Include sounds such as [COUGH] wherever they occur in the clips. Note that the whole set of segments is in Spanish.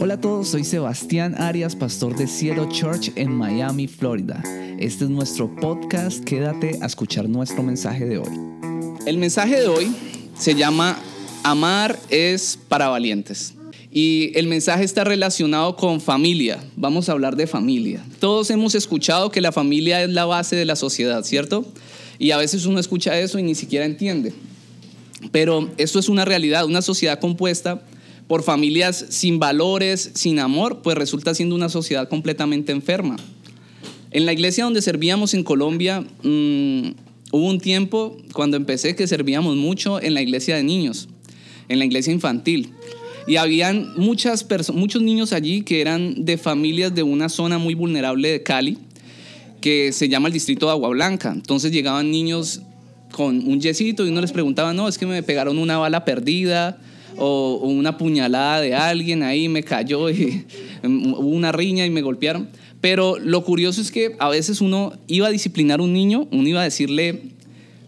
Hola a todos, soy Sebastián Arias, pastor de Cielo Church en Miami, Florida. Este es nuestro podcast, quédate a escuchar nuestro mensaje de hoy. El mensaje de hoy se llama Amar es para valientes. Y el mensaje está relacionado con familia. Vamos a hablar de familia. Todos hemos escuchado que la familia es la base de la sociedad, ¿cierto? Y a veces uno escucha eso y ni siquiera entiende. Pero esto es una realidad, una sociedad compuesta por familias sin valores, sin amor, pues resulta siendo una sociedad completamente enferma. En la iglesia donde servíamos en Colombia, mm, hubo un tiempo cuando empecé que servíamos mucho en la iglesia de niños, en la iglesia infantil. Y habían muchos niños allí que eran de familias de una zona muy vulnerable de Cali, que se llama el distrito de Agua Blanca. Entonces llegaban niños con un yesito y uno les preguntaba, no, es que me pegaron una bala perdida o, una puñalada de alguien ahí, me cayó y [LAUGHS] hubo una riña y me golpearon. Pero lo curioso es que a veces uno iba a disciplinar a un niño, uno iba a decirle,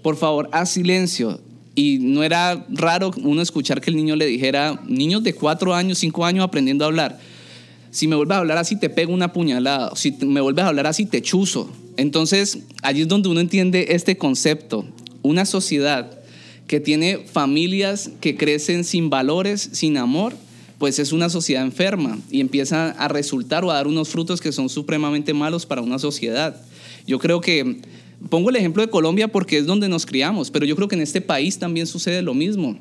por favor, haz silencio. Y no era raro uno escuchar que el niño le dijera, niños de cuatro años, cinco años aprendiendo a hablar, si me vuelves a hablar así te pego una puñalada, si me vuelves a hablar así te chuzo. Entonces, allí es donde uno entiende este concepto una sociedad que tiene familias que crecen sin valores, sin amor, pues es una sociedad enferma y empieza a resultar o a dar unos frutos que son supremamente malos para una sociedad. Yo creo que, pongo el ejemplo de Colombia porque es donde nos criamos, pero yo creo que en este país también sucede lo mismo.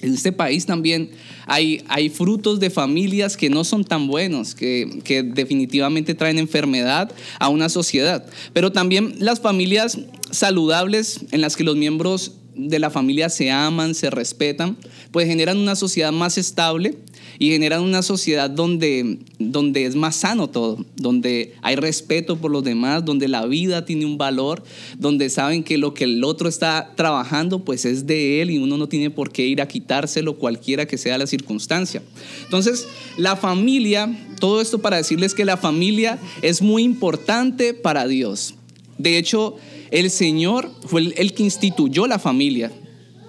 En este país también hay, hay frutos de familias que no son tan buenos, que, que, definitivamente traen enfermedad a una sociedad. Pero también las familias saludables en las que los miembros de la familia se aman, se respetan, pues generan una sociedad más estable y generan una sociedad donde, donde es más sano todo, donde hay respeto por los demás, donde la vida tiene un valor, donde saben que lo que el otro está trabajando pues es de él y uno no tiene por qué ir a quitárselo cualquiera que sea la circunstancia. Entonces, la familia, todo esto para decirles que la familia es muy importante para Dios. De hecho, el Señor fue el, que instituyó la familia.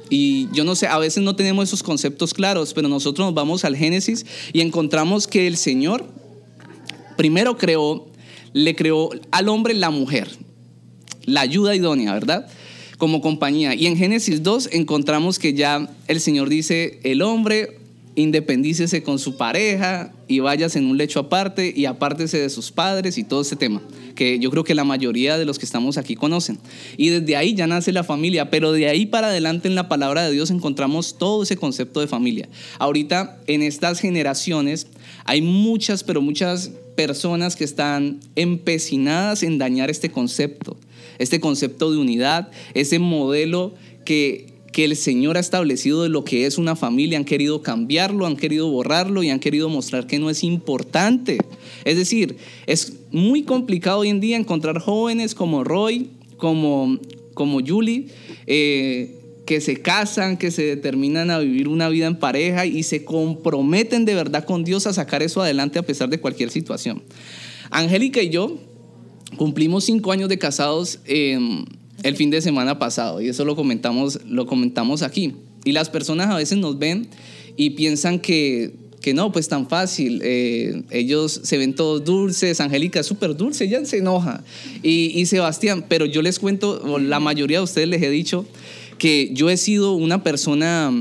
Y yo no sé, a veces no tenemos esos conceptos claros, pero nosotros nos vamos al Génesis y encontramos que el Señor primero creó, le creó al hombre la mujer, la ayuda idónea, ¿verdad? Como compañía. Y en Génesis 2 encontramos que ya el Señor dice, el hombre independícese con su pareja y vayas en un lecho aparte y apártese de sus padres y todo ese tema, que yo creo que la mayoría de los que estamos aquí conocen. Y desde ahí ya nace la familia, pero de ahí para adelante en la palabra de Dios encontramos todo ese concepto de familia. Ahorita en estas generaciones hay muchas, pero muchas personas que están empecinadas en dañar este concepto, este concepto de unidad, ese modelo que que el Señor ha establecido de lo que es una familia, han querido cambiarlo, han querido borrarlo y han querido mostrar que no es importante. Es decir, es muy complicado hoy en día encontrar jóvenes como Roy, como, como Julie, eh, que se casan, que se determinan a vivir una vida en pareja y se comprometen de verdad con Dios a sacar eso adelante a pesar de cualquier situación. Angélica y yo cumplimos cinco años de casados. Eh, el fin de semana pasado y eso lo comentamos, lo comentamos aquí. Y las personas a veces nos ven y piensan que, que no, pues tan fácil. Eh, ellos se ven todos dulces, Angélica es súper dulce, ella se enoja. Y, y Sebastián, pero yo les cuento, la mayoría de ustedes les he dicho que yo he sido una persona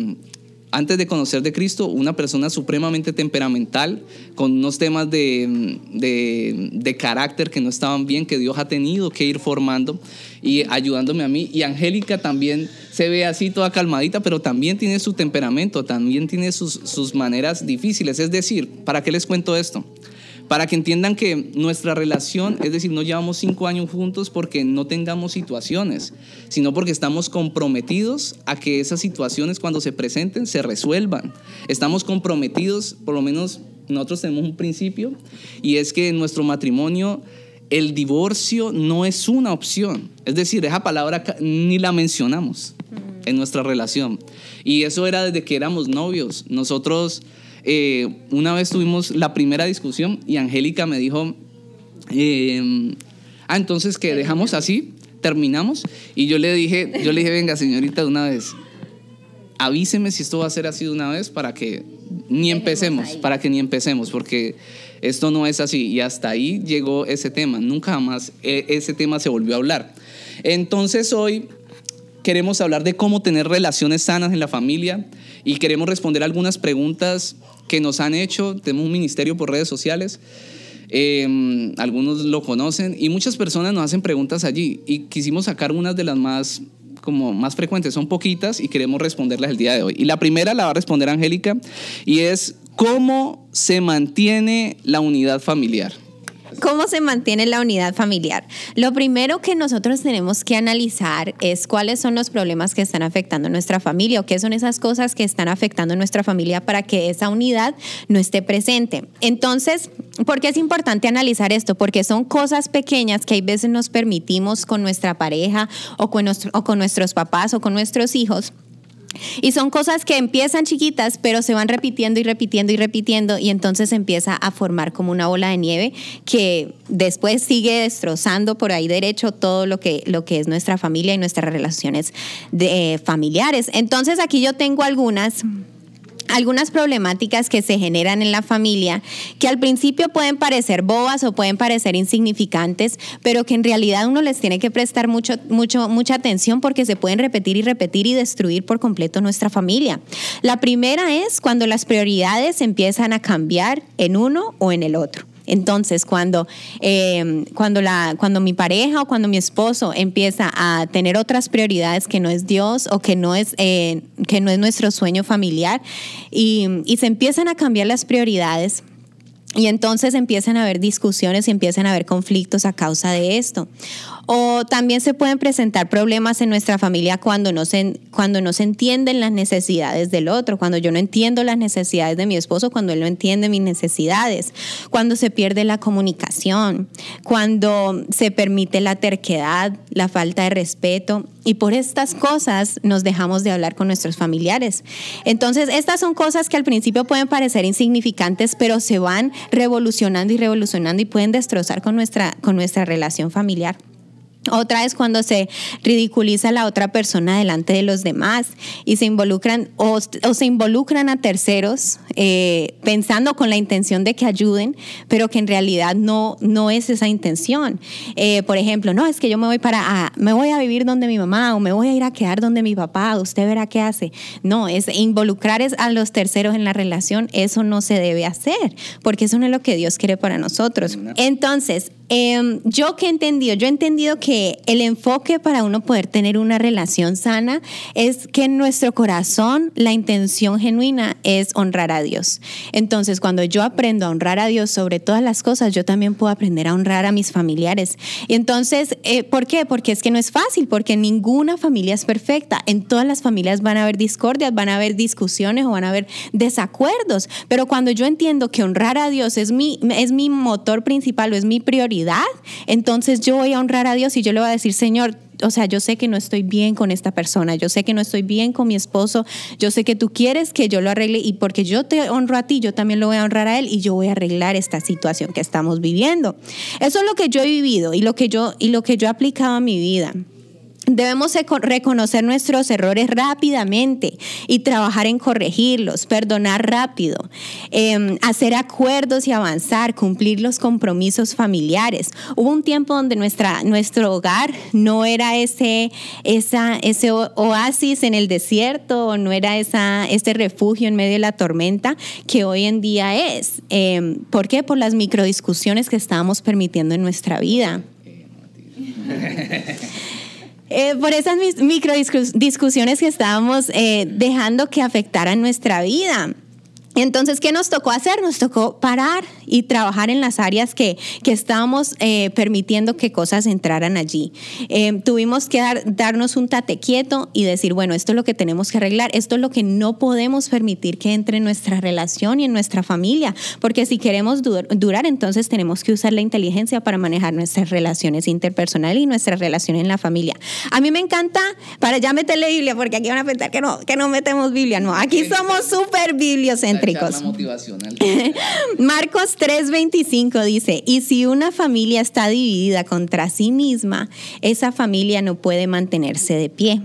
antes de conocer de Cristo, una persona supremamente temperamental, con unos temas de, de, carácter que no estaban bien, que Dios ha tenido que ir formando y ayudándome a mí. Y Angélica también se ve así toda calmadita, pero también tiene su temperamento, también tiene sus, sus maneras difíciles. Es decir, ¿para qué les cuento esto? Para que entiendan que nuestra relación, es decir, no llevamos cinco años juntos porque no tengamos situaciones, sino porque estamos comprometidos a que esas situaciones cuando se presenten se resuelvan. Estamos comprometidos, por lo menos nosotros tenemos un principio, y es que en nuestro matrimonio el divorcio no es una opción. Es decir, esa palabra ni la mencionamos en nuestra relación. Y eso era desde que éramos novios. Nosotros eh, una vez tuvimos la primera discusión y Angélica me dijo, eh, ah, entonces que dejamos así, terminamos. Y yo le dije, yo le dije, venga señorita, de una vez, avíseme si esto va a ser así de una vez para que ni empecemos, para que ni empecemos, porque esto no es así. Y hasta ahí llegó ese tema. Nunca más e, ese tema se volvió a hablar. Entonces hoy queremos hablar de cómo tener relaciones sanas en la familia y queremos responder algunas preguntas que nos han hecho. Tenemos un ministerio por redes sociales. Em, algunos lo conocen y muchas personas nos hacen preguntas allí y quisimos sacar unas de las más como más frecuentes, son poquitas y queremos responderlas el día de hoy. Y la primera la va a responder Angélica y es ¿cómo se mantiene la unidad familiar? ¿Cómo se mantiene la unidad familiar? Lo primero que nosotros tenemos que analizar es cuáles son los problemas que están afectando a nuestra familia o qué son esas cosas que están afectando a nuestra familia para que esa unidad no esté presente. Entonces, ¿por qué es importante analizar esto? Porque son cosas pequeñas que hay veces nos permitimos con nuestra pareja o con, o con nuestros papás o con nuestros hijos y son cosas que empiezan chiquitas, pero se van repitiendo y repitiendo y repitiendo y entonces empieza a formar como una bola de nieve que después sigue destrozando por ahí derecho todo lo que, lo que es nuestra familia y nuestras relaciones de, familiares. Entonces aquí yo tengo algunas algunas problemáticas que se generan en la familia que al principio pueden parecer bobas o pueden parecer insignificantes, pero que en realidad uno les tiene que prestar mucho, mucho, mucha atención porque se pueden repetir y repetir y destruir por completo nuestra familia. La primera es cuando las prioridades empiezan a cambiar en uno o en el otro. Entonces, cuando, eh, cuando, la, cuando mi pareja o cuando mi esposo empieza a tener otras prioridades que no es Dios o que no es, eh, que no es nuestro sueño familiar y, y se empiezan a cambiar las prioridades, y entonces empiezan a haber discusiones y empiezan a haber conflictos a causa de esto. O también se pueden presentar problemas en nuestra familia cuando no, se, cuando no se entienden las necesidades del otro, cuando yo no entiendo las necesidades de mi esposo, cuando él no entiende mis necesidades, cuando se pierde la comunicación, cuando se permite la terquedad, la falta de respeto. Y por estas cosas nos dejamos de hablar con nuestros familiares. Entonces, estas son cosas que al principio pueden parecer insignificantes, pero se van revolucionando y revolucionando y pueden destrozar con nuestra, con nuestra relación familiar. Otra es cuando se ridiculiza a la otra persona delante de los demás y se involucran o, se involucran a terceros eh, pensando con la intención de que ayuden, pero que en realidad no, no es esa intención. Eh, por ejemplo, no, es que yo me voy para, me voy a vivir donde mi mamá o me voy a ir a quedar donde mi papá, usted verá qué hace. No, es involucrar a los terceros en la relación, eso no se debe hacer, porque eso no es lo que Dios quiere para nosotros. Entonces, Em, yo que he entendido, yo he entendido que el enfoque para uno poder tener una relación sana es que en nuestro corazón la intención genuina es honrar a Dios. Entonces, cuando yo aprendo a honrar a Dios sobre todas las cosas, yo también puedo aprender a honrar a mis familiares. Y entonces, eh, ¿por qué? Porque es que no es fácil, porque ninguna familia es perfecta. En todas las familias van a haber discordias, van a haber discusiones o van a haber desacuerdos. Pero cuando yo entiendo que honrar a Dios es mi, es mi motor principal o es mi prioridad, entonces yo voy a honrar a Dios y yo le voy a decir, Señor, o sea, yo sé que no estoy bien con esta persona, yo sé que no estoy bien con mi esposo, yo sé que tú quieres que yo lo arregle y porque yo te honro a ti, yo también lo voy a honrar a él y yo voy a arreglar esta situación que estamos viviendo. Eso es lo que yo he vivido y lo que yo y lo que yo he aplicado a mi vida. Debemos reconocer nuestros errores rápidamente y trabajar en corregirlos, perdonar rápido, em, hacer acuerdos y avanzar, cumplir los compromisos familiares. Hubo un tiempo donde nuestra, nuestro hogar no era ese, esa, ese oasis en el desierto, no era esa, ese refugio en medio de la tormenta que hoy en día es. Em, ¿Por qué? Por las microdiscusiones que estábamos permitiendo en nuestra vida. [LAUGHS] Eh, por esas micro discusiones que estábamos eh, dejando que afectaran nuestra vida. Entonces, ¿qué nos tocó hacer? Nos tocó parar y trabajar en las áreas que, que estábamos eh, permitiendo que cosas entraran allí. Eh, tuvimos que dar, darnos un tate quieto y decir, bueno, esto es lo que tenemos que arreglar, esto es lo que no podemos permitir que entre en nuestra relación y en nuestra familia, porque si queremos durar, entonces tenemos que usar la inteligencia para manejar nuestras relaciones interpersonales y nuestras relaciones en la familia. A mí me encanta, para ya meterle Biblia, porque aquí van a pensar que no, que no metemos Biblia, no, aquí somos súper bibliocéntricos. [LAUGHS] Marcos 3:25 dice, y si una familia está dividida contra sí misma, esa familia no puede mantenerse de pie.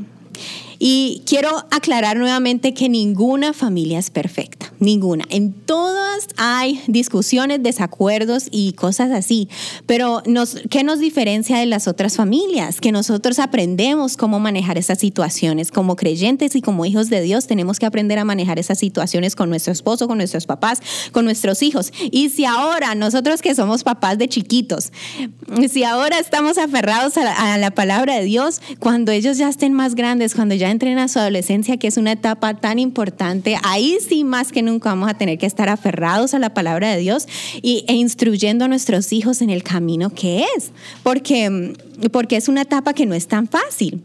Y quiero aclarar nuevamente que ninguna familia es perfecta, ninguna. En todas hay discusiones, desacuerdos y cosas así, pero nos, ¿qué nos diferencia de las otras familias? Que nosotros aprendemos cómo manejar esas situaciones. Como creyentes y como hijos de Dios tenemos que aprender a manejar esas situaciones con nuestro esposo, con nuestros papás, con nuestros hijos. Y si ahora nosotros que somos papás de chiquitos, si ahora estamos aferrados a la, a la palabra de Dios, cuando ellos ya estén más grandes, cuando ya entren a su adolescencia, que es una etapa tan importante, ahí sí más que nunca vamos a tener que estar aferrados a la palabra de Dios y, e instruyendo a nuestros hijos en el camino que es, porque, porque es una etapa que no es tan fácil.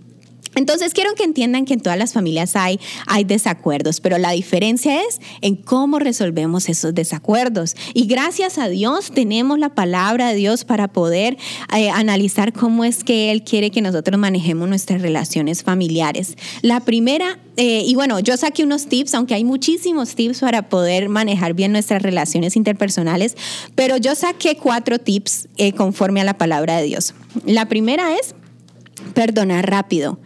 Entonces quiero que entiendan que en todas las familias hay, hay desacuerdos, pero la diferencia es en cómo resolvemos esos desacuerdos. Y gracias a Dios tenemos la palabra de Dios para poder eh, analizar cómo es que Él quiere que nosotros manejemos nuestras relaciones familiares. La primera, eh, y bueno, yo saqué unos tips, aunque hay muchísimos tips para poder manejar bien nuestras relaciones interpersonales, pero yo saqué cuatro tips eh, conforme a la palabra de Dios. La primera es perdonar rápido.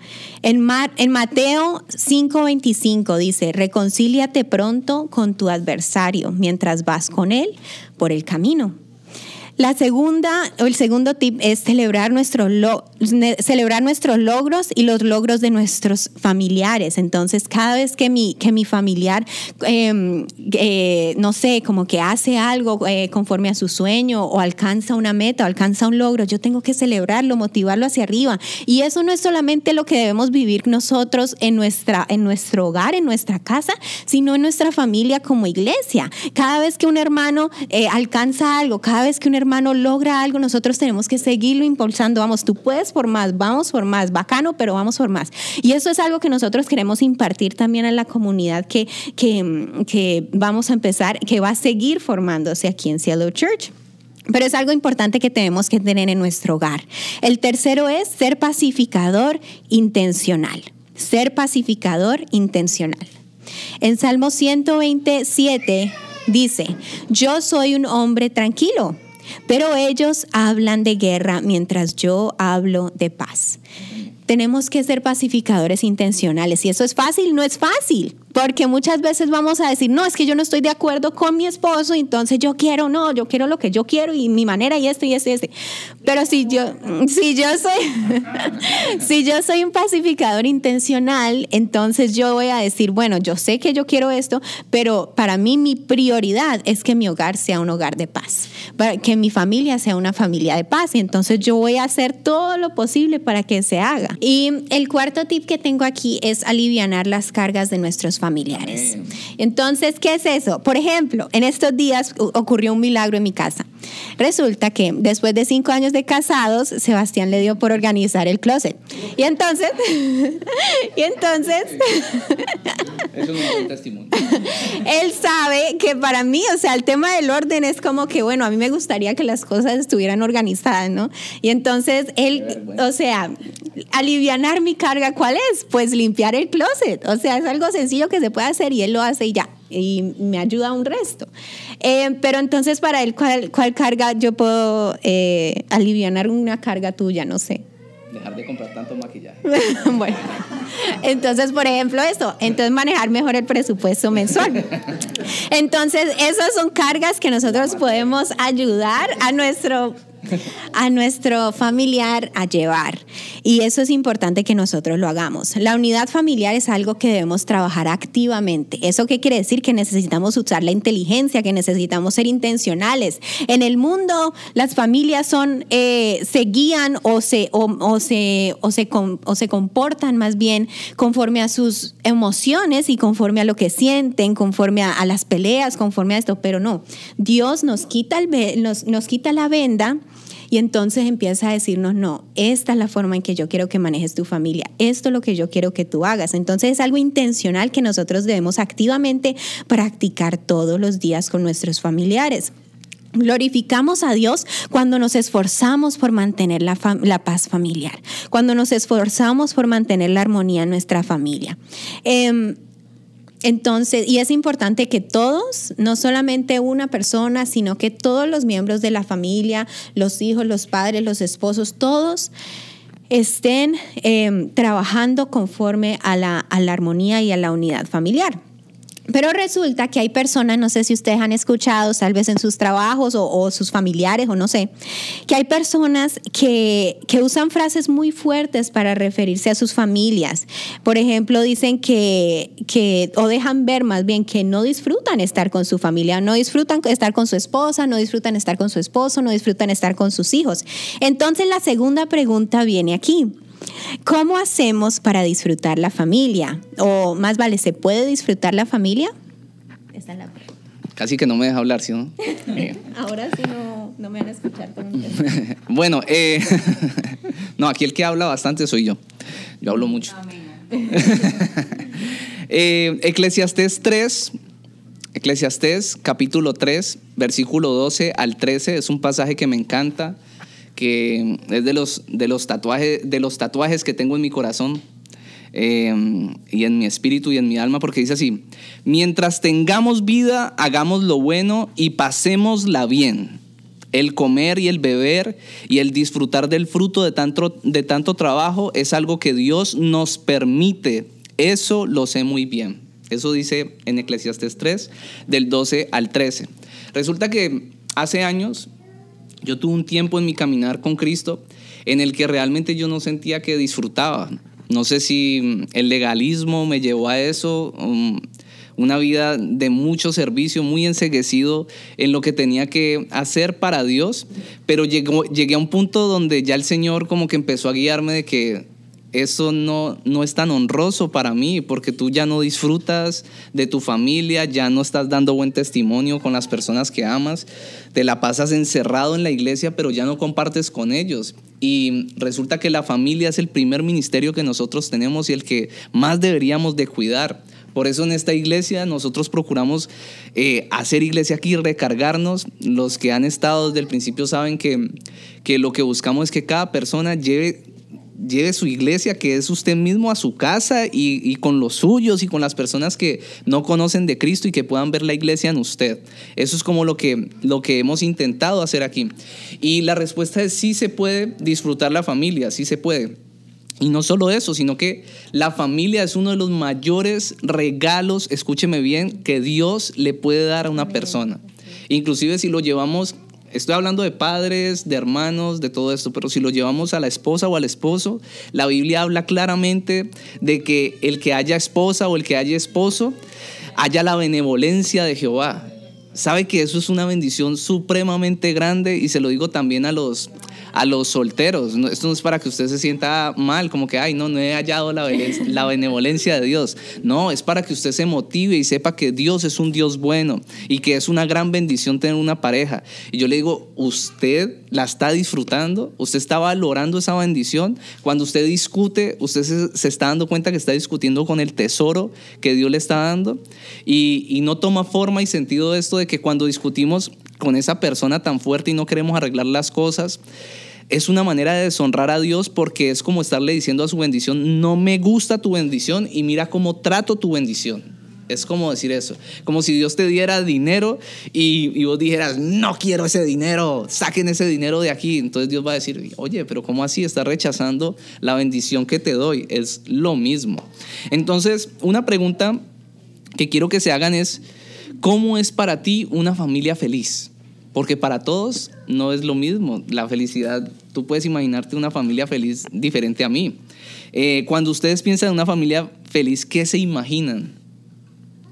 En, en Mateo 5:25 dice, reconcíliate pronto con tu adversario mientras vas con él por el camino. La segunda, o el segundo tip es celebrar, nuestro celebrar nuestros logros y los logros de nuestros familiares. Entonces, cada vez que mi, que mi familiar, em, eh, no sé, como que hace algo eh, conforme a su sueño o alcanza una meta o alcanza un logro, yo tengo que celebrarlo, motivarlo hacia arriba. Y eso no es solamente lo que debemos vivir nosotros en, nuestra, en nuestro hogar, en nuestra casa, sino en nuestra familia como iglesia. Cada vez que un hermano eh, alcanza algo, cada vez que un hermano logra algo, nosotros tenemos que seguirlo impulsando. Vamos, tú puedes por más, vamos por más, bacano, pero vamos por más. Y eso es algo que nosotros queremos impartir también a la comunidad que, que, que vamos a empezar, que va a seguir formándose aquí en Cielo Church. Pero es algo importante que tenemos que tener en nuestro hogar. El tercero es ser pacificador intencional. Ser pacificador intencional. En Salmo 127 dice, yo soy un hombre tranquilo pero ellos hablan de guerra mientras yo hablo de paz. Tenemos que ser pacificadores intencionales. Y eso es fácil, no es fácil. Porque muchas veces vamos a decir, no, es que yo no estoy de acuerdo con mi esposo, entonces yo quiero, no, yo quiero lo que yo quiero y mi manera y esto y este y este. Pero si yo, si yo soy, [LAUGHS] si yo soy un pacificador intencional, entonces yo voy a decir, bueno, yo sé que yo quiero esto, pero para mí mi prioridad es que mi hogar sea un hogar de paz, para que mi familia sea una familia de paz. Y entonces yo voy a hacer todo lo posible para que se haga. Y el cuarto tip que tengo aquí es aliviar las cargas de nuestros familiares. Entonces, ¿qué es eso? Por ejemplo, en estos días ocurrió un milagro en mi casa. Resulta que después de cinco años de casados, Sebastián le dio por organizar el closet. Y entonces, [LAUGHS] y entonces, Eso no es un testimonio. [LAUGHS] él sabe que para mí, o sea, el tema del orden es como que, bueno, a mí me gustaría que las cosas estuvieran organizadas, ¿no? Y entonces él, o sea, alivianar mi carga, ¿cuál es? Pues limpiar el closet. O sea, es algo sencillo que se puede hacer y él lo hace y ya. Y me ayuda un resto. Eh, pero entonces, para él, ¿cuál, cuál carga yo puedo eh, alivianar una carga tuya? No sé. Dejar de comprar tanto maquillaje. [LAUGHS] bueno, entonces, por ejemplo, eso, entonces manejar mejor el presupuesto mensual. Entonces, esas son cargas que nosotros podemos ayudar a nuestro a nuestro familiar a llevar. Y eso es importante que nosotros lo hagamos. La unidad familiar es algo que debemos trabajar activamente. ¿Eso qué quiere decir? Que necesitamos usar la inteligencia, que necesitamos ser intencionales. En el mundo, las familias son, eh, se guían o se, o, se, o, se, o se comportan más bien conforme a sus emociones y conforme a lo que sienten, conforme a, las peleas, conforme a esto. Pero no, Dios nos quita, el, nos, nos quita la venda. Y entonces empieza a decirnos, no, esta es la forma en que yo quiero que manejes tu familia, esto es lo que yo quiero que tú hagas. Entonces es algo intencional que nosotros debemos activamente practicar todos los días con nuestros familiares. Glorificamos a Dios cuando nos esforzamos por mantener la, la paz familiar, cuando nos esforzamos por mantener la armonía en nuestra familia. Em, entonces, y es importante que todos, no solamente una persona, sino que todos los miembros de la familia, los hijos, los padres, los esposos, todos estén eh, trabajando conforme a la, a la armonía y a la unidad familiar. Pero resulta que hay personas, no sé si ustedes han escuchado, tal vez en sus trabajos o, sus familiares o no sé, que hay personas que, que, usan frases muy fuertes para referirse a sus familias. Por ejemplo, dicen que, que, o dejan ver más bien que no disfrutan estar con su familia, no disfrutan estar con su esposa, no disfrutan estar con su esposo, no disfrutan estar con sus hijos. Entonces la segunda pregunta viene aquí. ¿Cómo hacemos para disfrutar la familia? O más vale, ¿se puede disfrutar la familia? Esta es la pregunta. Casi que no me deja hablar, ¿sí? No? [LAUGHS] Eh. Ahora sí no, no, me van a escuchar. [LAUGHS] bueno, eh, [LAUGHS] no, aquí el que habla bastante soy yo. Yo hablo mucho. eh, Eclesiastés 3, Eclesiastés capítulo 3, versículo 12 al 13, es un pasaje que me encanta es de los, de los, tatuajes, de los tatuajes que tengo en mi corazón eh, y en mi espíritu y en mi alma, porque dice así, mientras tengamos vida, hagamos lo bueno y pasémosla bien. El comer y el beber y el disfrutar del fruto de tanto, de tanto trabajo es algo que Dios nos permite. Eso lo sé muy bien. Eso dice en Eclesiastes 3, del 12 al 13. Resulta que hace años yo tuve un tiempo en mi caminar con Cristo en el que realmente yo no sentía que disfrutaba. No sé si mm, el legalismo me llevó a eso, um, una vida de mucho servicio, muy enseguecido en lo que tenía que hacer para Dios, pero llegué a un punto donde ya el Señor como que empezó a guiarme de que eso no, no es tan honroso para mí porque tú ya no disfrutas de tu familia, ya no estás dando buen testimonio con las personas que amas, te la pasas encerrado en la iglesia pero ya no compartes con ellos. Y resulta que la familia es el primer ministerio que nosotros tenemos y el que más deberíamos de cuidar. Por eso en esta iglesia nosotros procuramos eh, hacer iglesia aquí, recargarnos. Los que han estado desde el principio saben que, que lo que buscamos es que cada persona lleve lleve su iglesia, que es usted mismo, a su casa y, con los suyos y con las personas que no conocen de Cristo y que puedan ver la iglesia en usted. Eso es como lo que, lo que hemos intentado hacer aquí. Y la respuesta es sí se puede disfrutar la familia, sí se puede. Y no solo eso, sino que la familia es uno de los mayores regalos, escúcheme bien, que Dios le puede dar a una persona. Inclusive si lo llevamos Estoy hablando de padres, de hermanos, de todo esto, pero si lo llevamos a la esposa o al esposo, la Biblia habla claramente de que el que haya esposa o el que haya esposo, haya la benevolencia de Jehová. Sabe que eso es una bendición supremamente grande y se lo digo también a los, a los solteros. esto no es para que usted se sienta mal, como que, ay, no, no he hallado la, [LAUGHS] la benevolencia de Dios. No, es para que usted se motive y sepa que Dios es un Dios bueno y que es una gran bendición tener una pareja. Y yo le digo, usted la está disfrutando, usted está valorando esa bendición. Cuando usted discute, usted se, está dando cuenta que está discutiendo con el tesoro que Dios le está dando y, y no toma forma y sentido esto de que cuando discutimos con esa persona tan fuerte y no queremos arreglar las cosas, es una manera de deshonrar a Dios porque es como estarle diciendo a su bendición, no me gusta tu bendición y mira cómo trato tu bendición. Es como decir eso, como si Dios te diera dinero y, y, vos dijeras, no quiero ese dinero, saquen ese dinero de aquí. Entonces Dios va a decir, oye, pero ¿cómo así estás rechazando la bendición que te doy? Es lo mismo. Entonces, una pregunta que quiero que se hagan es, ¿cómo es para ti una familia feliz? Porque para todos no es lo mismo. La felicidad, tú puedes imaginarte una familia feliz diferente a mí. Eh, cuando ustedes piensan en una familia feliz, ¿qué se imaginan?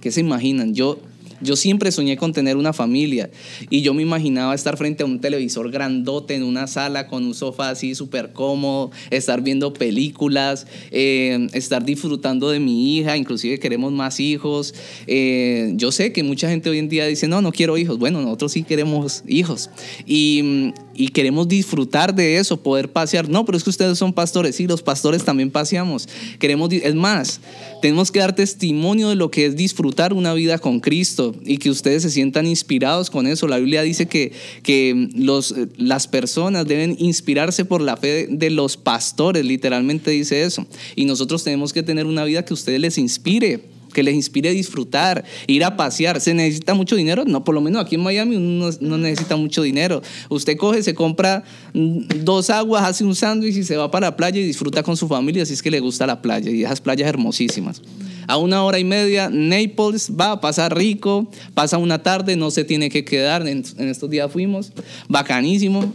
¿Qué se imaginan? Yo yo siempre soñé con tener una familia y yo me imaginaba estar frente a un televisor grandote en una sala con un sofá así súper cómodo, estar viendo películas, eh, estar disfrutando de mi hija, inclusive queremos más hijos. Eh, yo sé que mucha gente hoy en día dice, no, no quiero hijos. Bueno, nosotros sí queremos hijos y, queremos disfrutar de eso, poder pasear. No, pero es que ustedes son pastores, sí, los pastores también paseamos. Queremos, es más, tenemos que dar testimonio de lo que es disfrutar una vida con Cristo y que ustedes se sientan inspirados con eso. La Biblia dice que, que los, las personas deben inspirarse por la fe de los pastores, literalmente dice eso. Y nosotros tenemos que tener una vida que ustedes les inspire que les inspire disfrutar, ir a pasear. ¿Se necesita mucho dinero? No, por lo menos aquí en Miami uno no, necesita mucho dinero. Usted coge, se compra dos aguas, hace un sándwich y se va para la playa y disfruta con su familia si es que le gusta la playa y esas playas hermosísimas. A una hora y media, Naples va a pasar rico, pasa una tarde, no se tiene que quedar. En, en estos días fuimos, bacanísimo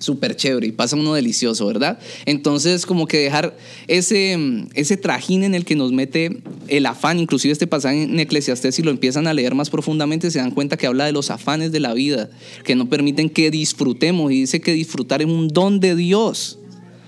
súper chévere y pasa uno delicioso, ¿verdad? Entonces, como que dejar ese, ese trajín en el que nos mete el afán, inclusive este pasaje en Eclesiastés, si lo empiezan a leer más profundamente, se dan cuenta que habla de los afanes de la vida, que no permiten que disfrutemos y dice que disfrutar es un don de Dios.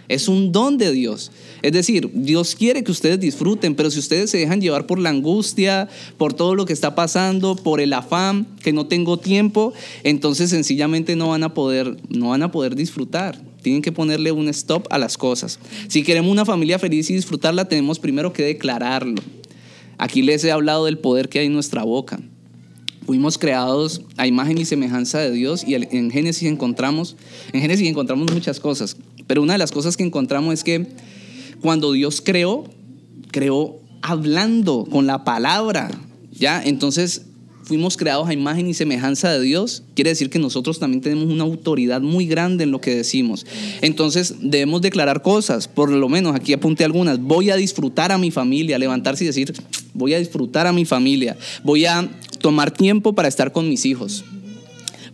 Es un don de Dios. Es decir, Dios quiere que ustedes disfruten, pero si ustedes se dejan llevar por la angustia, por todo lo que está pasando, por el afán, que no tengo tiempo, entonces sencillamente no van a poder, no van a poder disfrutar. Tienen que ponerle un stop a las cosas. Si queremos una familia feliz y disfrutarla, tenemos primero que declararlo. Aquí les he hablado del poder que hay en nuestra boca. Fuimos creados a imagen y semejanza de Dios y en Génesis encontramos, en Génesis encontramos muchas cosas. Pero una de las cosas que encontramos es que cuando Dios creó, creó hablando con la palabra, ¿ya? Entonces fuimos creados a imagen y semejanza de Dios, quiere decir que nosotros también tenemos una autoridad muy grande en lo que decimos. Entonces debemos declarar cosas, por lo menos aquí apunté algunas. Voy a disfrutar a mi familia, levantarse y decir, voy a disfrutar a mi familia, voy a tomar tiempo para estar con mis hijos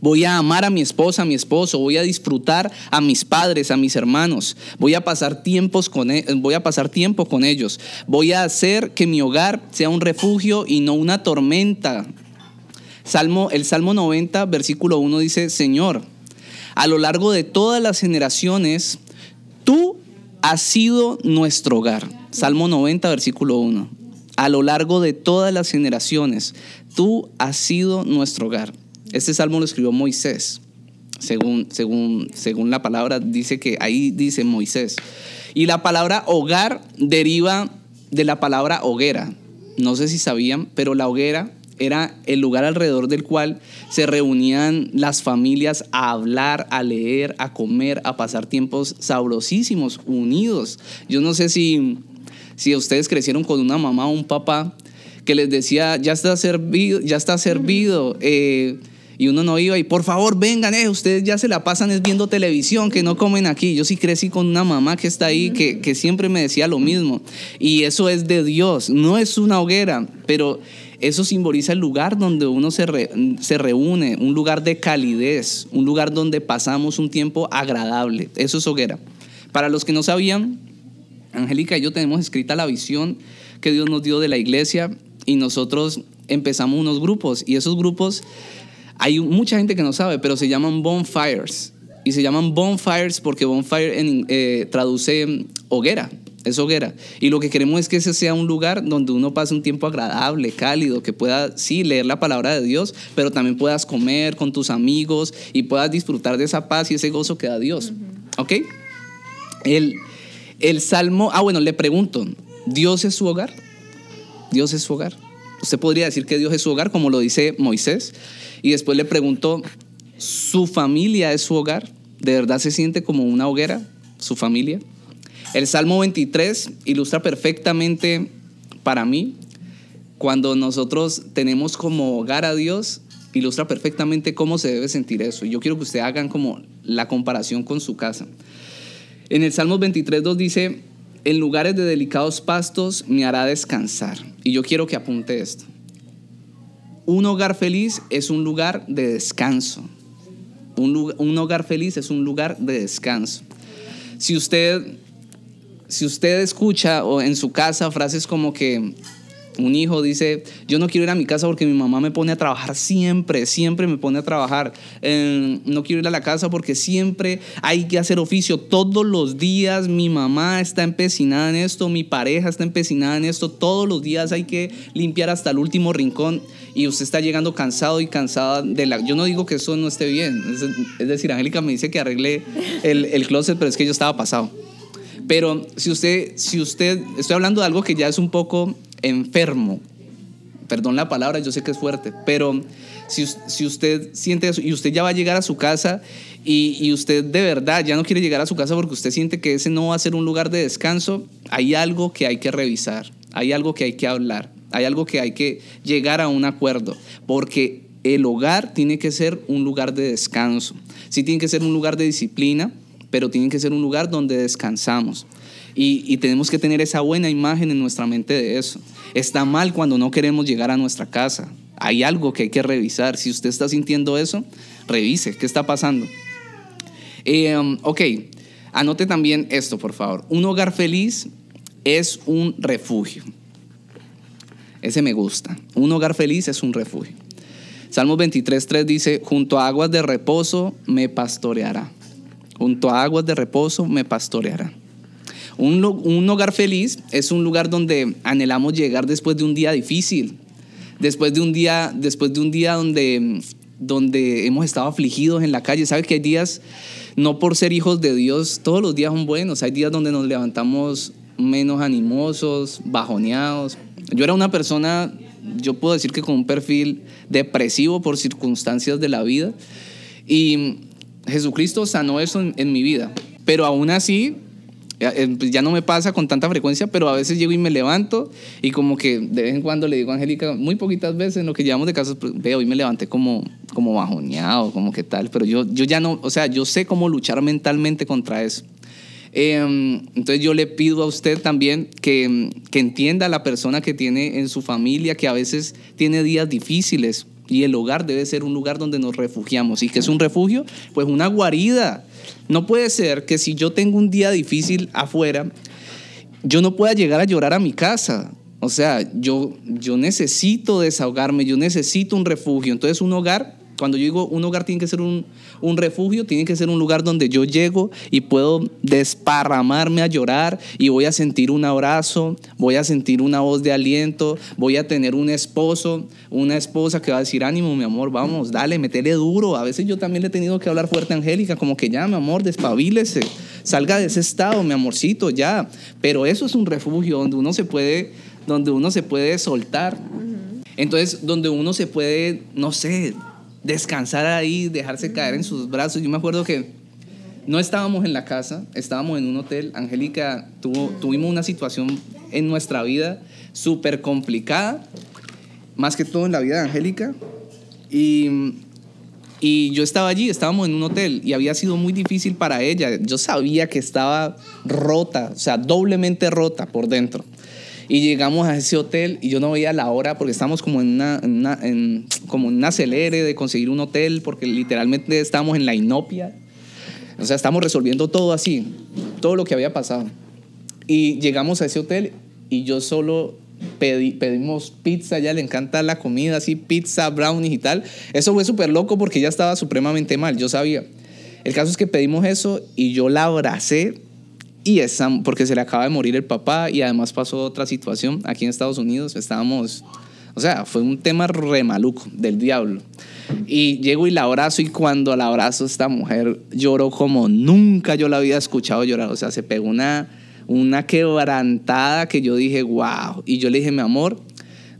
voy a amar a mi esposa, a mi esposo, voy a disfrutar a mis padres, a mis hermanos, voy a pasar tiempos con e, voy a pasar tiempo con ellos, voy a hacer que mi hogar sea un refugio y no una tormenta. Salmo, el Salmo 90, versículo 1 dice, Señor, a lo largo de todas las generaciones, tú has sido nuestro hogar. Salmo 90, versículo 1. A lo largo de todas las generaciones, tú has sido nuestro hogar. Este salmo lo escribió Moisés. Según, según, según la palabra, dice que ahí dice Moisés. Y la palabra hogar deriva de la palabra hoguera. No sé si sabían, pero la hoguera era el lugar alrededor del cual se reunían las familias a hablar, a leer, a comer, a pasar tiempos sabrosísimos, unidos. Yo no sé si, si ustedes crecieron con una mamá o un papá que les decía, ya está servido, ya está servido. Eh, y uno no iba y por favor vengan, eh, ustedes ya se la pasan es viendo televisión, que no comen aquí. Yo sí crecí con una mamá que está ahí que, que siempre me decía lo mismo. Y eso es de Dios, no es una hoguera, pero eso simboliza el lugar donde uno se, se reúne, un lugar de calidez, un lugar donde pasamos un tiempo agradable. Eso es hoguera. Para los que no sabían, Angélica y yo tenemos escrita la visión que Dios nos dio de la iglesia y nosotros empezamos unos grupos y esos grupos hay mucha gente que no sabe, pero se llaman bonfires. Y se llaman bonfires porque bonfire eh, traduce hoguera, es hoguera. Y lo que queremos es que ese sea un lugar donde uno pase un tiempo agradable, cálido, que pueda, sí, leer la palabra de Dios, pero también puedas comer con tus amigos y puedas disfrutar de esa paz y ese gozo que da Dios. ¿Ok? El, el salmo, ah, bueno, le pregunto, ¿Dios es su hogar? ¿Dios es su hogar? Usted podría decir que Dios es su hogar, como lo dice Moisés. Y después le preguntó, ¿su familia es su hogar? ¿De verdad se siente como una hoguera, su familia? El Salmo 23 ilustra perfectamente para mí, cuando nosotros tenemos como hogar a Dios, ilustra perfectamente cómo se debe sentir eso. Yo quiero que ustedes hagan como la comparación con su casa. En el Salmo 23, 2 dice, en lugares de delicados pastos me hará descansar. Y yo quiero que apunte esto un hogar feliz es un lugar de descanso. Un, hogar feliz es un lugar de descanso. Si usted, si usted escucha o en su casa frases como que un hijo dice, yo no quiero ir a mi casa porque mi mamá me pone a trabajar siempre, siempre me pone a trabajar. no quiero ir a la casa porque siempre hay que hacer oficio. Todos los días mi mamá está empecinada en esto, mi pareja está empecinada en esto. Todos los días hay que limpiar hasta el último rincón y usted está llegando cansado y cansada de la... Yo no digo que eso no esté bien. Es, decir, Angélica me dice que arregle el, el closet, pero es que yo estaba pasado. Pero si usted, si usted, estoy hablando de algo que ya es un poco enfermo, perdón la palabra, yo sé que es fuerte, pero si, usted siente eso y usted ya va a llegar a su casa y, y, usted de verdad ya no quiere llegar a su casa porque usted siente que ese no va a ser un lugar de descanso, hay algo que hay que revisar, hay algo que hay que hablar. Hay algo que hay que llegar a un acuerdo, porque el hogar tiene que ser un lugar de descanso. Sí tiene que ser un lugar de disciplina, pero tiene que ser un lugar donde descansamos. Y, tenemos que tener esa buena imagen en nuestra mente de eso. Está mal cuando no queremos llegar a nuestra casa. Hay algo que hay que revisar. Si usted está sintiendo eso, revise qué está pasando. Eh, ok, anote también esto, por favor. Un hogar feliz es un refugio. Ese me gusta. Un hogar feliz es un refugio. Salmos 23.3 dice, junto a aguas de reposo me pastoreará. Junto a aguas de reposo me pastoreará. Un, un, hogar feliz es un lugar donde anhelamos llegar después de un día difícil, después de un día, después de un día donde, donde hemos estado afligidos en la calle. ¿Sabe que hay días, no por ser hijos de Dios, todos los días son buenos? Hay días donde nos levantamos menos animosos, bajoneados. Yo era una persona, yo puedo decir que con un perfil depresivo por circunstancias de la vida. Y Jesucristo sanó eso en, en mi vida. Pero aún así, eh, pues ya no me pasa con tanta frecuencia, pero a veces llego y me levanto y como que de vez en cuando le digo a Angélica, muy poquitas veces en lo que llevamos de casa, pues, veo y me levanté como, como bajoneado, como que tal, pero yo, yo ya no, o sea, yo sé cómo luchar mentalmente contra eso. Eh, entonces yo le pido a usted también que, que entienda a la persona que tiene en su familia, que a veces tiene días difíciles, y el hogar debe ser un lugar donde nos refugiamos. ¿Y que es un refugio? Pues una guarida. No puede ser que si yo tengo un día difícil afuera, yo no pueda llegar a llorar a mi casa. O sea, yo, yo necesito desahogarme, yo necesito un refugio. Entonces un hogar cuando yo digo un hogar tiene que ser un, un, refugio, tiene que ser un lugar donde yo llego y puedo desparramarme a llorar y voy a sentir un abrazo, voy a sentir una voz de aliento, voy a tener un esposo, una esposa que va a decir, ánimo, mi amor, vamos, dale, metele duro. A veces yo también le he tenido que hablar fuerte a Angélica, como que ya, mi amor, despabilese, salga de ese estado, mi amorcito, ya. Pero eso es un refugio donde uno se puede, donde uno se puede soltar. Entonces, donde uno se puede, no sé, descansar ahí, dejarse caer en sus brazos. Yo me acuerdo que no estábamos en la casa, estábamos en un hotel. Angélica, tuvimos una situación en nuestra vida súper complicada, más que todo en la vida de Angélica. Y, y yo estaba allí, estábamos en un hotel y había sido muy difícil para ella. Yo sabía que estaba rota, o sea, doblemente rota por dentro. Y llegamos a ese hotel y yo no veía la hora porque estábamos como en una, en una en, como en acelere de conseguir un hotel porque literalmente estábamos en la inopia. O sea, estamos resolviendo todo así, todo lo que había pasado. Y llegamos a ese hotel y yo solo pedí, pedimos pizza, ya le encanta la comida, así pizza, brownies y tal. Eso fue súper loco porque ella estaba supremamente mal, yo sabía. El caso es que pedimos eso y yo la abracé y esa, porque se le acaba de morir el papá y además pasó otra situación aquí en Estados Unidos. Estábamos, o sea, fue un tema re maluco del diablo. Y llego y la abrazo y cuando la abrazo esta mujer lloró como nunca yo la había escuchado llorar. O sea, se pegó una, una quebrantada que yo dije, wow. Y yo le dije, mi amor,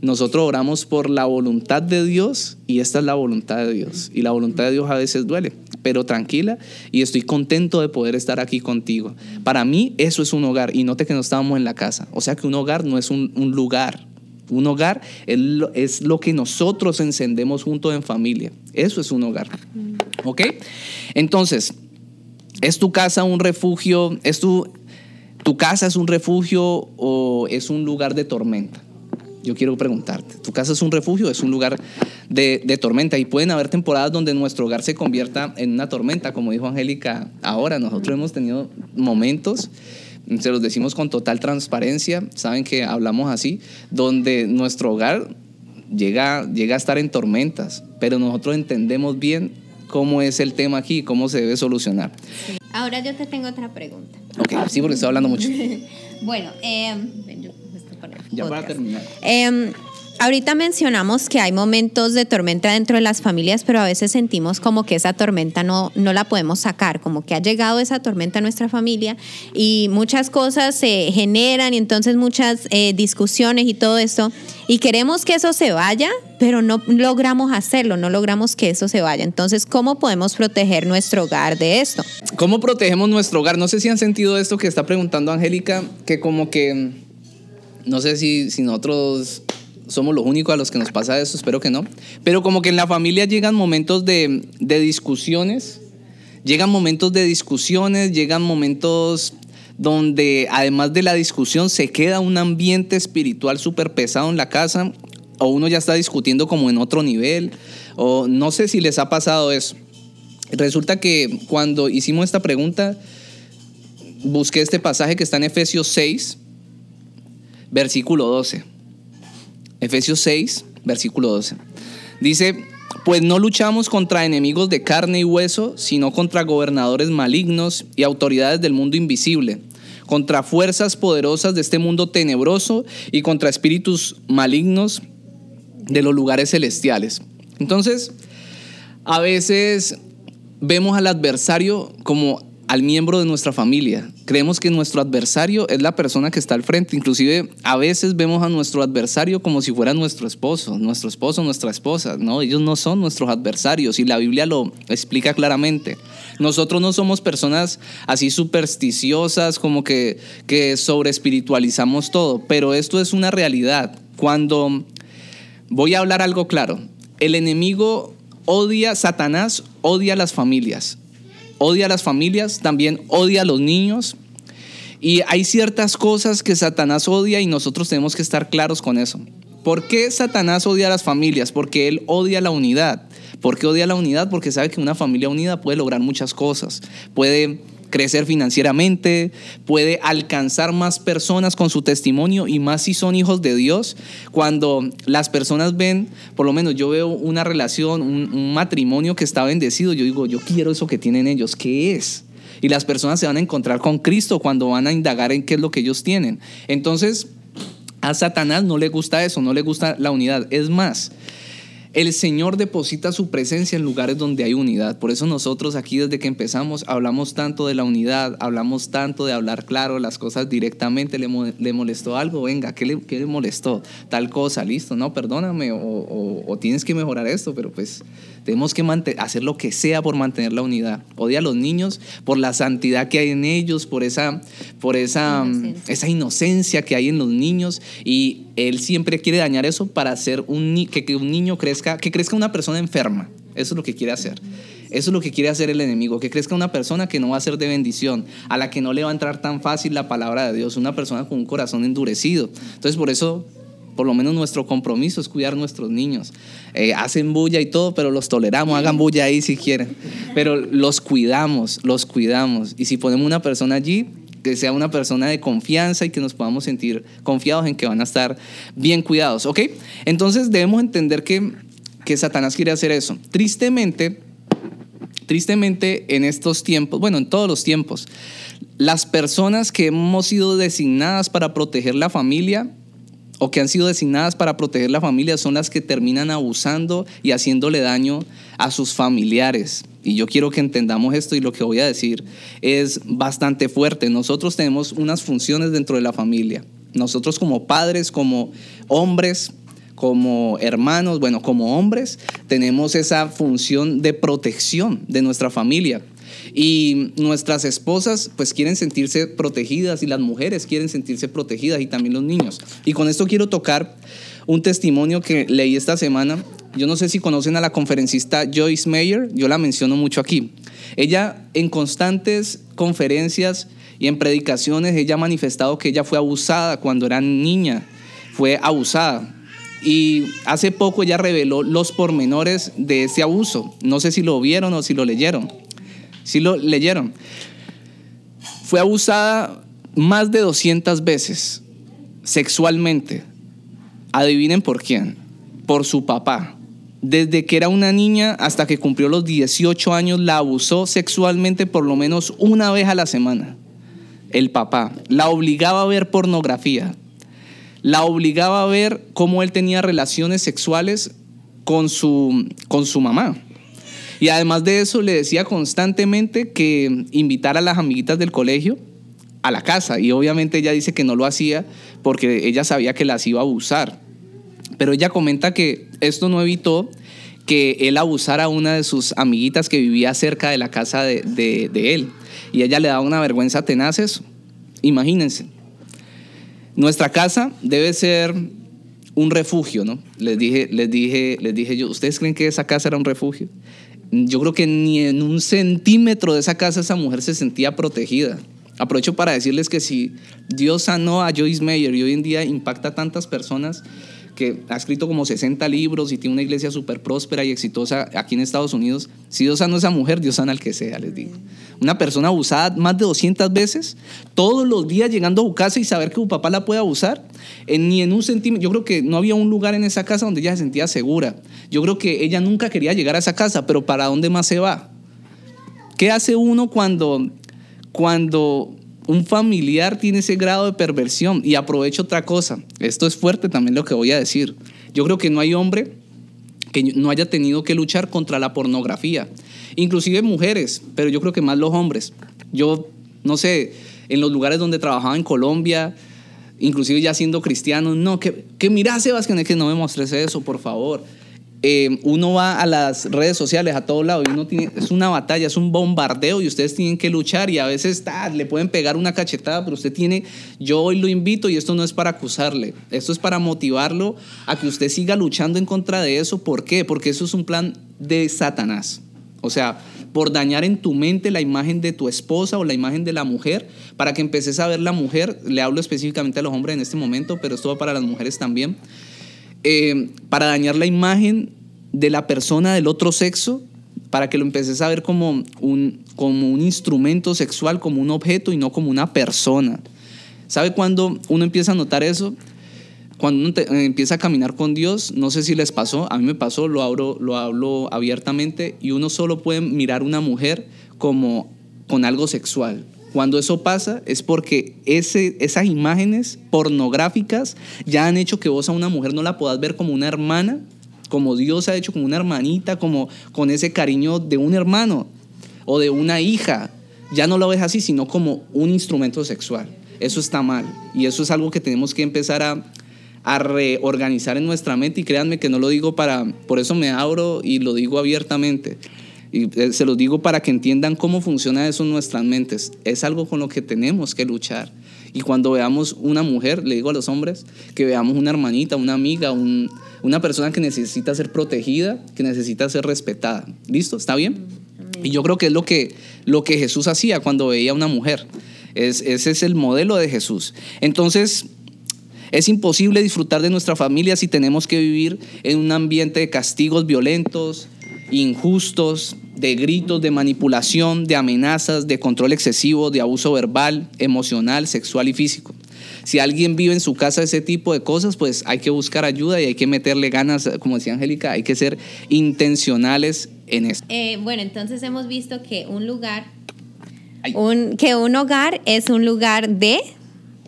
nosotros oramos por la voluntad de Dios y esta es la voluntad de Dios. Y la voluntad de Dios a veces duele, pero tranquila y estoy contento de poder estar aquí contigo. Para mí eso es un hogar y note que no estábamos en la casa. O sea que un hogar no es un, lugar. Un hogar es lo, es lo, que nosotros encendemos juntos en familia. Eso es un hogar. ¿Ok? Entonces, ¿es tu casa un refugio? ¿Es tu, tu casa es un refugio o es un lugar de tormenta? Yo quiero preguntarte, ¿tu casa es un refugio? ¿Es un lugar de, de, tormenta? Y pueden haber temporadas donde nuestro hogar se convierta en una tormenta, como dijo Angélica ahora. Nosotros hemos tenido momentos, se los decimos con total transparencia, saben que hablamos así, donde nuestro hogar llega, llega a estar en tormentas, pero nosotros entendemos bien cómo es el tema aquí, cómo se debe solucionar. Sí. Ahora yo te tengo otra pregunta. Ok, sí, porque estoy hablando mucho. [LAUGHS] bueno, eh, ya para terminar. Eh, ahorita mencionamos que hay momentos de tormenta dentro de las familias, pero a veces sentimos como que esa tormenta no, no la podemos sacar, como que ha llegado esa tormenta a nuestra familia y muchas cosas se generan y entonces muchas eh, discusiones y todo esto. Y queremos que eso se vaya, pero no logramos hacerlo, no logramos que eso se vaya. Entonces, ¿cómo podemos proteger nuestro hogar de esto? ¿Cómo protegemos nuestro hogar? No sé si han sentido esto que está preguntando Angélica, que como que no sé si, si nosotros somos los únicos a los que nos pasa eso, espero que no. Pero como que en la familia llegan momentos de, de discusiones, llegan momentos de discusiones, llegan momentos donde además de la discusión se queda un ambiente espiritual súper pesado en la casa, o uno ya está discutiendo como en otro nivel, o no sé si les ha pasado eso. Resulta que cuando hicimos esta pregunta, busqué este pasaje que está en Efesios 6, versículo 12. Efesios 6, versículo 12. Dice, pues no luchamos contra enemigos de carne y hueso, sino contra gobernadores malignos y autoridades del mundo invisible, contra fuerzas poderosas de este mundo tenebroso y contra espíritus malignos de los lugares celestiales. Entonces, a veces vemos al adversario como al miembro de nuestra familia. Creemos que nuestro adversario es la persona que está al frente. Inclusive a veces vemos a nuestro adversario como si fuera nuestro esposo, nuestro esposo, nuestra esposa. No, ellos no son nuestros adversarios y la Biblia lo explica claramente. Nosotros no somos personas así supersticiosas como que, que sobre espiritualizamos todo, pero esto es una realidad. Cuando voy a hablar algo claro, el enemigo odia, Satanás odia las familias odia a las familias, también odia a los niños. Y hay ciertas cosas que Satanás odia y nosotros tenemos que estar claros con eso. ¿Por qué Satanás odia a las familias? Porque él odia la unidad. ¿Por qué odia la unidad? Porque sabe que una familia unida puede lograr muchas cosas. Puede crecer financieramente, puede alcanzar más personas con su testimonio y más si son hijos de Dios. Cuando las personas ven, por lo menos yo veo una relación, un, matrimonio que está bendecido, yo digo, yo quiero eso que tienen ellos, ¿qué es? Y las personas se van a encontrar con Cristo cuando van a indagar en qué es lo que ellos tienen. Entonces, a Satanás no le gusta eso, no le gusta la unidad. Es más, el Señor deposita su presencia en lugares donde hay unidad. Por eso nosotros aquí desde que empezamos hablamos tanto de la unidad, hablamos tanto de hablar claro las cosas directamente. ¿Le, molestó algo? Venga, ¿qué le, le, molestó? Tal cosa, listo, no, perdóname o, tienes que mejorar esto, pero pues tenemos que hacer lo que sea por mantener la unidad. Odia a los niños por la santidad que hay en ellos, por esa, por esa, inocencia. esa inocencia que hay en los niños y él siempre quiere dañar eso para hacer que un niño crezca, que crezca una persona enferma. Eso es lo que quiere hacer. Eso es lo que quiere hacer el enemigo, que crezca una persona que no va a ser de bendición, a la que no le va a entrar tan fácil la palabra de Dios, una persona con un corazón endurecido. Entonces por eso, por lo menos nuestro compromiso es cuidar a nuestros niños. Eh, hacen bulla y todo, pero los toleramos, hagan bulla ahí si quieren. Pero los cuidamos, los cuidamos. Y si ponemos una persona allí, que sea una persona de confianza y que nos podamos sentir confiados en que van a estar bien cuidados, ¿ok? Entonces debemos entender que, que Satanás quiere hacer eso. Tristemente, tristemente en estos tiempos, bueno, en todos los tiempos, las personas que hemos sido designadas para proteger la familia o que han sido designadas para proteger la familia son las que terminan abusando y haciéndole daño a sus familiares. Y yo quiero que entendamos esto y lo que voy a decir es bastante fuerte. Nosotros tenemos unas funciones dentro de la familia. Nosotros como padres, como hombres, como hermanos, bueno, como hombres, tenemos esa función de protección de nuestra familia. Y nuestras esposas pues quieren sentirse protegidas y las mujeres quieren sentirse protegidas y también los niños. Y con esto quiero tocar un testimonio que leí esta semana. Yo no sé si conocen a la conferencista Joyce Mayer, yo la menciono mucho aquí. Ella en constantes conferencias y en predicaciones, ella ha manifestado que ella fue abusada cuando era niña, fue abusada. Y hace poco ella reveló los pormenores de ese abuso. No sé si lo vieron o si lo leyeron. Si lo leyeron. Fue abusada más de 200 veces sexualmente. Adivinen por quién. Por su papá. Desde que era una niña hasta que cumplió los 18 años, la abusó sexualmente por lo menos una vez a la semana. El papá. La obligaba a ver pornografía. La obligaba a ver cómo él tenía relaciones sexuales con su, con su mamá. Y además de eso, le decía constantemente que invitara a las amiguitas del colegio a la casa. Y obviamente ella dice que no lo hacía porque ella sabía que las iba a abusar. Pero ella comenta que esto no evitó que él abusara a una de sus amiguitas que vivía cerca de la casa de, de él. Y ella le daba una vergüenza tenaz eso. Imagínense. Nuestra casa debe ser un refugio, ¿no? Les dije, les dije, les dije yo, ¿ustedes creen que esa casa era un refugio? Yo creo que ni en un centímetro de esa casa esa mujer se sentía protegida. Aprovecho para decirles que si Dios sanó a Joyce Meyer y hoy en día impacta a tantas personas, que ha escrito como 60 libros y tiene una iglesia súper próspera y exitosa aquí en Estados Unidos, si Dios sana a esa mujer, Dios sana al que sea, les digo. Una persona abusada más de 200 veces, todos los días llegando a su casa y saber que su papá la puede abusar, ni en un centímetro, yo creo que no había un lugar en esa casa donde ella se sentía segura. Yo creo que ella nunca quería llegar a esa casa, pero ¿para dónde más se va? ¿Qué hace uno cuando, cuando un familiar tiene ese grado de perversión. Y aprovecho otra cosa, esto es fuerte también lo que voy a decir. Yo creo que no hay hombre que no haya tenido que luchar contra la pornografía, inclusive mujeres, pero yo creo que más los hombres. Yo, no sé, en los lugares donde trabajaba en Colombia, inclusive ya siendo cristiano, no, que, que mira, Sebastián, es que no me mostres eso, por favor. Eh, uno va a las redes sociales a todo lado y uno tiene, es una batalla, es un bombardeo y ustedes tienen que luchar y a veces le pueden pegar una cachetada, pero usted tiene, yo hoy lo invito y esto no es para acusarle, esto es para motivarlo a que usted siga luchando en contra de eso. ¿Por qué? Porque eso es un plan de Satanás. O sea, por dañar en tu mente la imagen de tu esposa o la imagen de la mujer, para que empeces a ver la mujer, le hablo específicamente a los hombres en este momento, pero esto va para las mujeres también eh, para dañar la imagen de la persona del otro sexo, para que lo empieces a ver como un, como un instrumento sexual, como un objeto y no como una persona. ¿Sabe cuándo uno empieza a notar eso? Cuando uno eh, empieza a caminar con Dios, no sé si les pasó, a mí me pasó, lo hablo, lo hablo abiertamente, y uno solo puede mirar una mujer como con algo sexual, cuando eso pasa es porque ese, esas imágenes pornográficas ya han hecho que vos a una mujer no la puedas ver como una hermana, como Dios ha hecho como una hermanita, como con ese cariño de un hermano o de una hija. Ya no lo ves así, sino como un instrumento sexual. Eso está mal y eso es algo que tenemos que empezar a, a reorganizar en nuestra mente y créanme que no lo digo para, por eso me abro y lo digo abiertamente y eh, se los digo para que entiendan cómo funciona eso en nuestras mentes. Es algo con lo que tenemos que luchar. Y cuando veamos una mujer, le digo a los hombres, que veamos una hermanita, una amiga, una persona que necesita ser protegida, que necesita ser respetada. ¿Listo? ¿Está bien? Y yo creo que es lo que, lo que Jesús hacía cuando veía a una mujer. Es, ese es el modelo de Jesús. Entonces, es imposible disfrutar de nuestra familia si tenemos que vivir en un ambiente de castigos violentos, injustos, de gritos, de manipulación, de amenazas, de control excesivo, de abuso verbal, emocional, sexual y físico. Si alguien vive en su casa ese tipo de cosas, pues hay que buscar ayuda y hay que meterle ganas, como decía Angélica, hay que ser intencionales en eso. Eh, bueno, entonces hemos visto que un lugar, que un hogar es un lugar de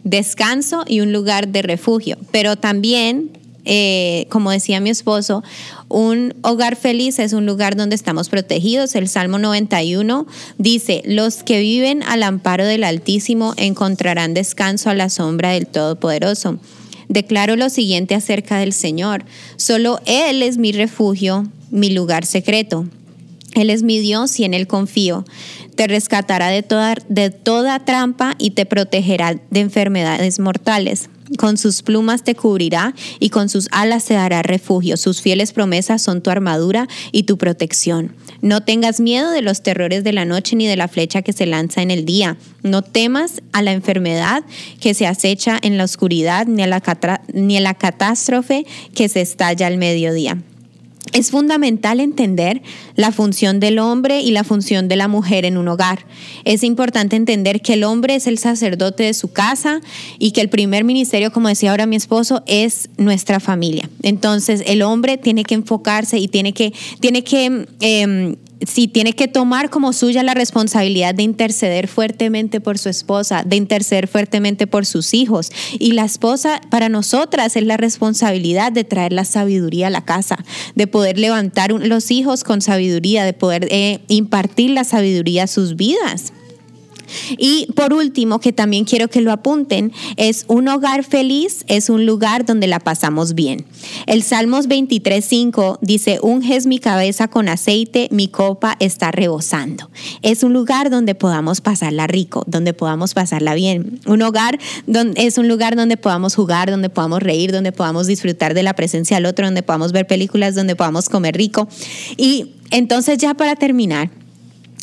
descanso y un lugar de refugio, pero también eh, como decía mi esposo, un hogar feliz es un lugar donde estamos protegidos. El Salmo 91 dice, los que viven al amparo del Altísimo encontrarán descanso a la sombra del Todopoderoso. Declaro lo siguiente acerca del Señor. Solo Él es mi refugio, mi lugar secreto. Él es mi Dios y en Él confío. Te rescatará de toda, de toda trampa y te protegerá de enfermedades mortales. Con sus plumas te cubrirá y con sus alas te dará refugio. Sus fieles promesas son tu armadura y tu protección. No tengas miedo de los terrores de la noche ni de la flecha que se lanza en el día. No temas a la enfermedad que se acecha en la oscuridad ni a la, ni a la catástrofe que se estalla al mediodía. Es fundamental entender la función del hombre y la función de la mujer en un hogar. Es importante entender que el hombre es el sacerdote de su casa y que el primer ministerio, como decía ahora mi esposo, es nuestra familia. Entonces el hombre tiene que enfocarse y tiene que, tiene que em, si tiene que tomar como suya la responsabilidad de interceder fuertemente por su esposa, de interceder fuertemente por sus hijos. Y la esposa para nosotras es la responsabilidad de traer la sabiduría a la casa, de poder levantar los hijos con sabiduría, de poder eh, impartir la sabiduría a sus vidas. Y por último, que también quiero que lo apunten, es un hogar feliz, es un lugar donde la pasamos bien. El Salmos 23.5 dice, unges mi cabeza con aceite, mi copa está rebosando. Es un lugar donde podamos pasarla rico, donde podamos pasarla bien. Un hogar donde, es un lugar donde podamos jugar, donde podamos reír, donde podamos disfrutar de la presencia del otro, donde podamos ver películas, donde podamos comer rico. Y entonces ya para terminar,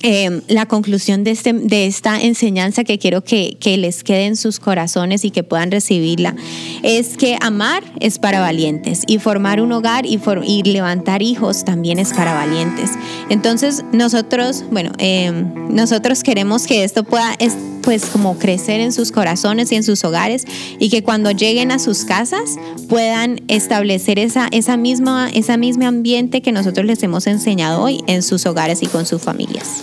Em, la conclusión de, este, de esta enseñanza que quiero que, que, les quede en sus corazones y que puedan recibirla es que amar es para valientes y formar un hogar y, y levantar hijos también es para valientes. Entonces nosotros, bueno, em, nosotros queremos que esto pueda es, pues como crecer en sus corazones y en sus hogares y que cuando lleguen a sus casas puedan establecer esa, esa misma, esa misma ambiente que nosotros les hemos enseñado hoy en sus hogares y con sus familias.